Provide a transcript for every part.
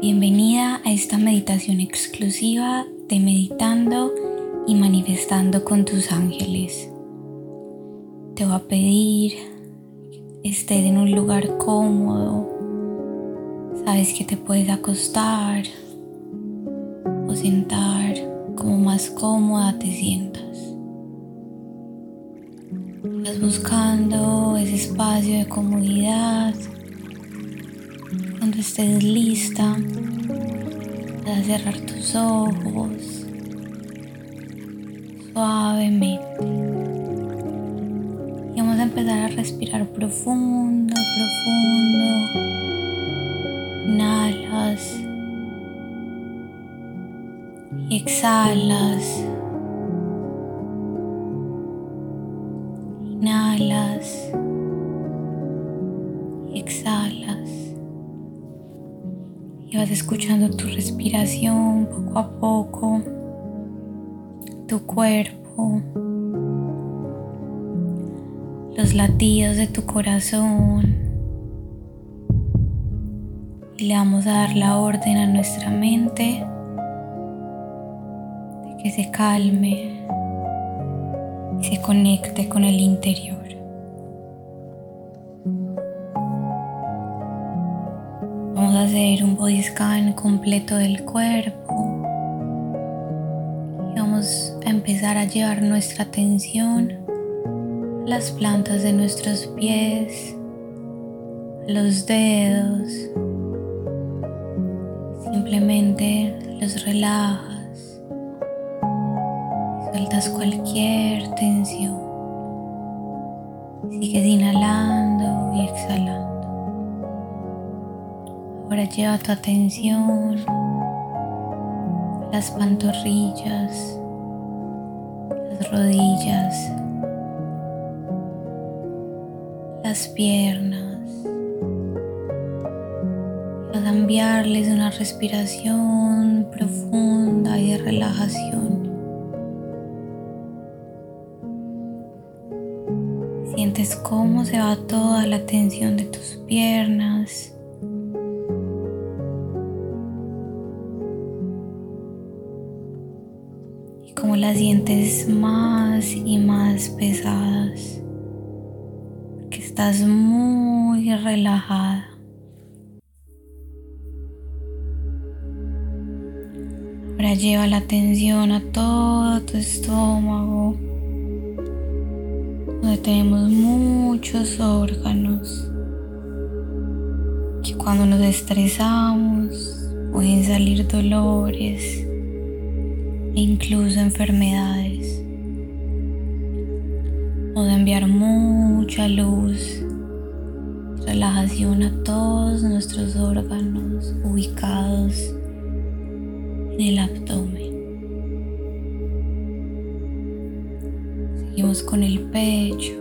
Bienvenida a esta meditación exclusiva de meditando y manifestando con tus ángeles. Te voy a pedir que estés en un lugar cómodo. Sabes que te puedes acostar o sentar como más cómoda te sientas. Estás buscando ese espacio de comodidad cuando estés lista, vas a cerrar tus ojos suavemente. Y vamos a empezar a respirar profundo, profundo. Inhalas y exhalas. Inhalas y vas escuchando tu respiración poco a poco, tu cuerpo, los latidos de tu corazón. Y le vamos a dar la orden a nuestra mente de que se calme y se conecte con el interior. Hacer un body scan completo del cuerpo. Y vamos a empezar a llevar nuestra atención a las plantas de nuestros pies, a los dedos. Simplemente los relajas. Sueltas cualquier tensión. Sigues inhalando y exhalando. Ahora lleva tu atención a las pantorrillas, las rodillas, las piernas. Vas a enviarles una respiración profunda y de relajación. Sientes cómo se va toda la tensión de tus piernas las sientes más y más pesadas, que estás muy relajada. Ahora lleva la atención a todo tu estómago, donde tenemos muchos órganos que cuando nos estresamos pueden salir dolores incluso enfermedades. O de enviar mucha luz, relajación a todos nuestros órganos ubicados en el abdomen. Seguimos con el pecho.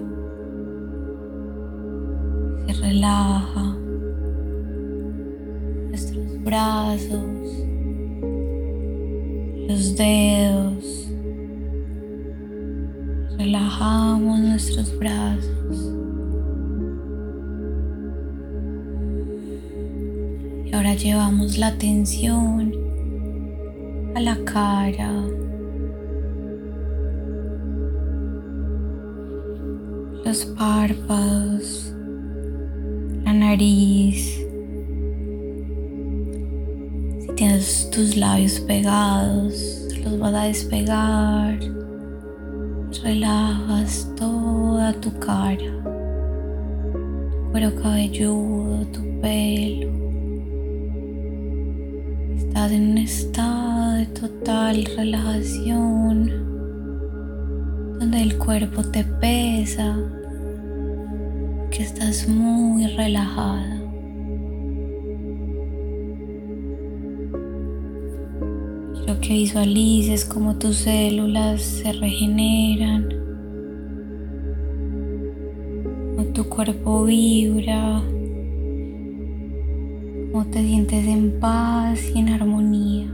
Se relaja. Nuestros brazos los dedos. Relajamos nuestros brazos. Y ahora llevamos la atención a la cara. Los párpados, la nariz, Tienes tus labios pegados, los vas a despegar. Relajas toda tu cara, tu cuero cabelludo, tu pelo. Estás en un estado de total relajación, donde el cuerpo te pesa, que estás muy relajada. Que visualices cómo tus células se regeneran, cómo tu cuerpo vibra, cómo te sientes en paz y en armonía.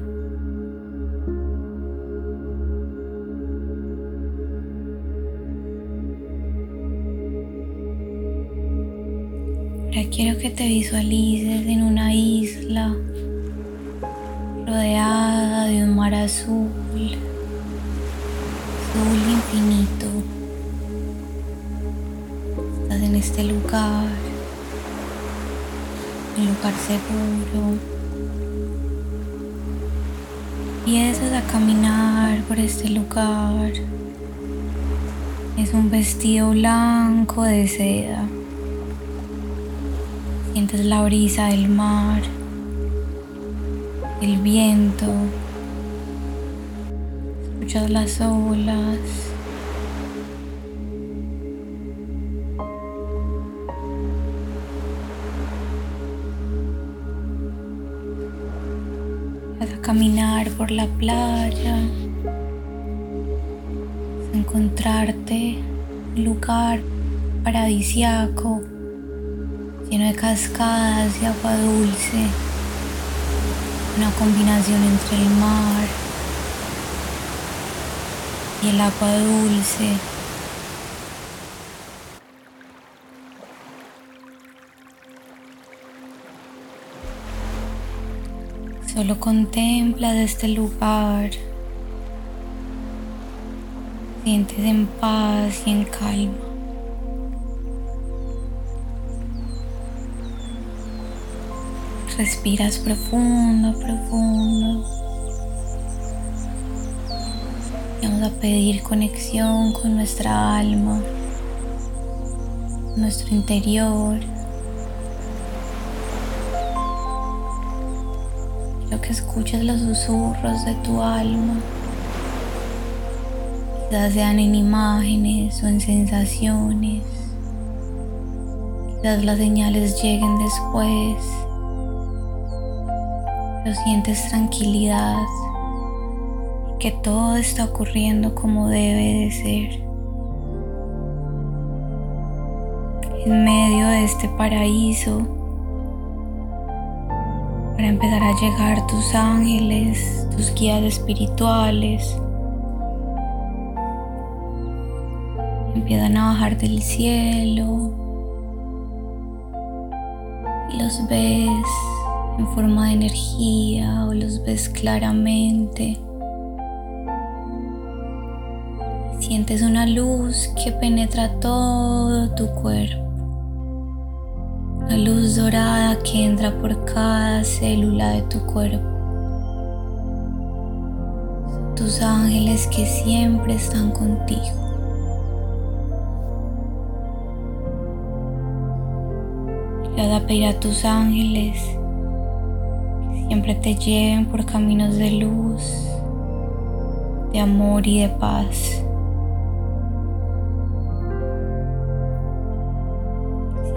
Ahora quiero que te visualices en una isla rodeada de mar azul, azul infinito. Estás en este lugar, un lugar seguro. Empiezas a caminar por este lugar. Es un vestido blanco de seda. Sientes la brisa del mar, el viento, escuchas las olas. Vas a caminar por la playa, a encontrarte un lugar paradisiaco lleno de cascadas y agua dulce, una combinación entre el mar y el agua dulce. Solo contempla de este lugar. Sientes en paz y en calma. Respiras profundo, profundo. Vamos a pedir conexión con nuestra alma, nuestro interior. Quiero que escuches los susurros de tu alma. Quizás sean en imágenes o en sensaciones. Quizás las señales lleguen después pero sientes tranquilidad que todo está ocurriendo como debe de ser. En medio de este paraíso, para empezar a llegar tus ángeles, tus guías espirituales, empiezan a bajar del cielo y los ves en forma de energía o los ves claramente. Sientes una luz que penetra todo tu cuerpo. Una luz dorada que entra por cada célula de tu cuerpo. tus ángeles que siempre están contigo. Le a pedir a tus ángeles siempre te lleven por caminos de luz, de amor y de paz.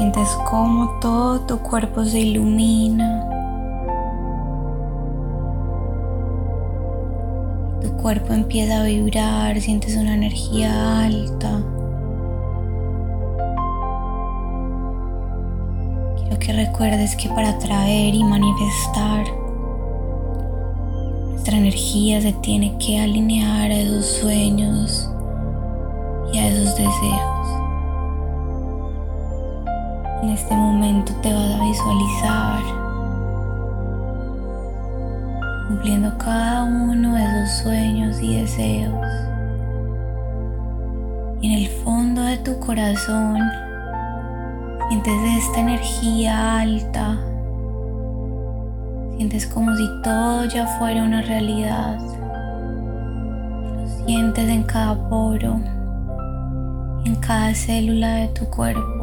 Sientes como todo tu cuerpo se ilumina. Tu cuerpo empieza a vibrar, sientes una energía alta. Quiero que recuerdes que para atraer y manifestar nuestra energía se tiene que alinear a esos sueños y a esos deseos. En este momento te vas a visualizar cumpliendo cada uno de esos sueños y deseos. Y en el fondo de tu corazón sientes esta energía alta Sientes como si todo ya fuera una realidad. Lo sientes en cada poro, en cada célula de tu cuerpo.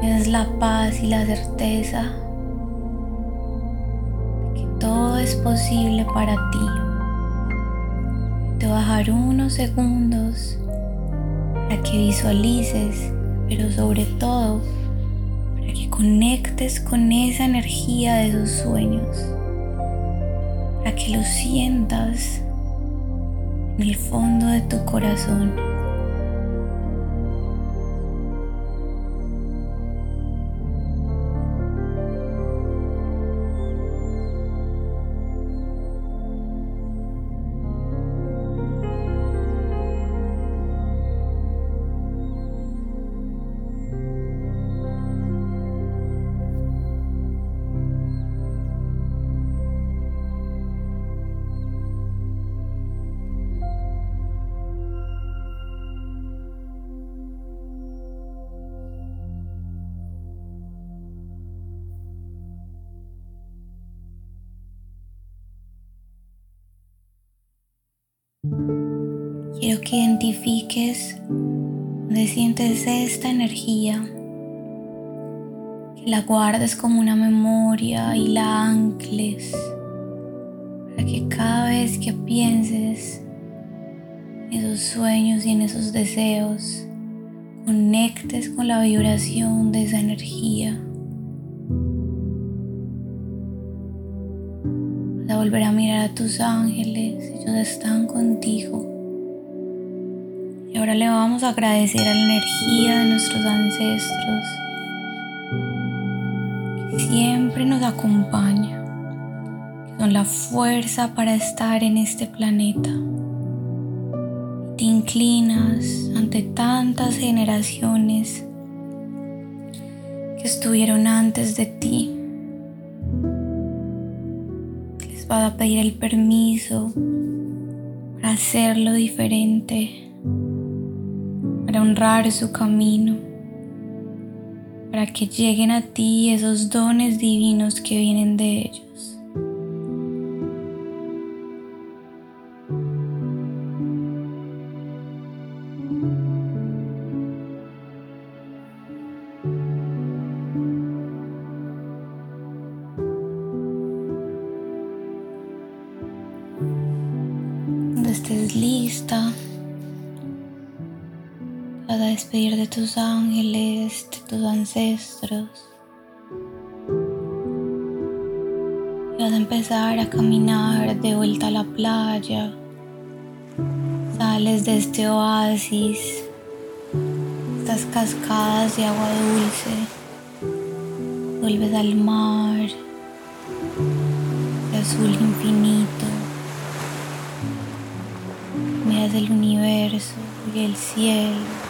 Tienes la paz y la certeza de que todo es posible para ti. Te voy a unos segundos para que visualices, pero sobre todo que conectes con esa energía de tus sueños, para que lo sientas en el fondo de tu corazón. Quiero que identifiques donde sientes esta energía, que la guardes como una memoria y la ancles, para que cada vez que pienses en esos sueños y en esos deseos, conectes con la vibración de esa energía. Volver a mirar a tus ángeles, ellos están contigo. Y ahora le vamos a agradecer a la energía de nuestros ancestros que siempre nos acompaña, que son la fuerza para estar en este planeta te inclinas ante tantas generaciones que estuvieron antes de ti. Les va a pedir el permiso para hacerlo diferente, para honrar su camino, para que lleguen a ti esos dones divinos que vienen de ellos. Tus ángeles, de tus ancestros. Y vas a empezar a caminar de vuelta a la playa. Sales de este oasis, estas cascadas de agua dulce. Vuelves al mar, de azul infinito del universo y el cielo.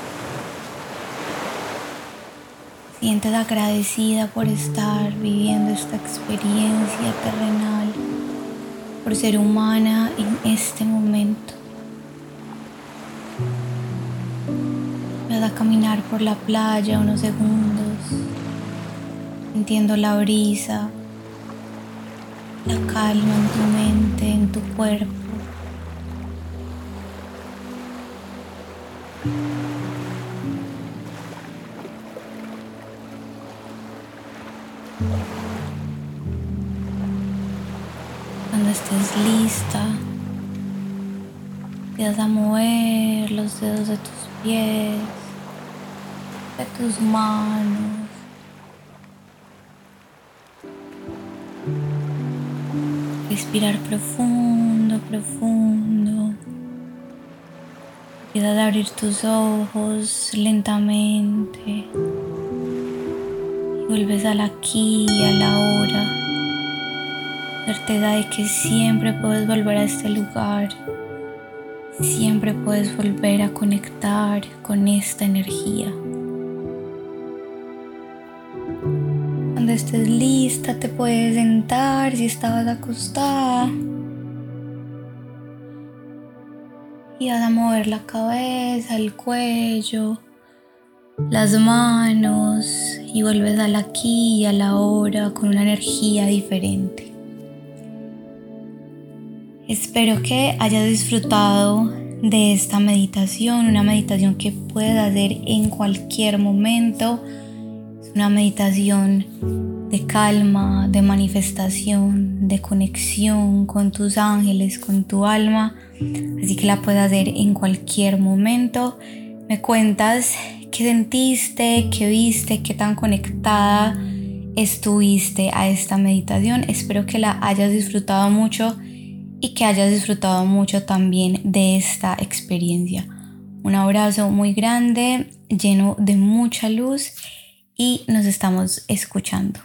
Sientes agradecida por estar viviendo esta experiencia terrenal, por ser humana en este momento. Vas a caminar por la playa unos segundos, sintiendo la brisa, la calma en tu mente, en tu cuerpo. Cuando estés lista, vas a mover los dedos de tus pies, de tus manos. Respirar profundo, profundo. Empieza a abrir tus ojos lentamente vuelves al aquí y a la hora. Certeza de que siempre puedes volver a este lugar, siempre puedes volver a conectar con esta energía. Cuando estés lista te puedes sentar si estabas acostada. y vas a mover la cabeza, el cuello, las manos y vuelves al aquí y a la hora con una energía diferente. Espero que hayas disfrutado de esta meditación, una meditación que puedes hacer en cualquier momento. Es una meditación de calma, de manifestación, de conexión con tus ángeles, con tu alma. Así que la puedes hacer en cualquier momento. Me cuentas qué sentiste, qué viste, qué tan conectada estuviste a esta meditación. Espero que la hayas disfrutado mucho y que hayas disfrutado mucho también de esta experiencia. Un abrazo muy grande, lleno de mucha luz y nos estamos escuchando.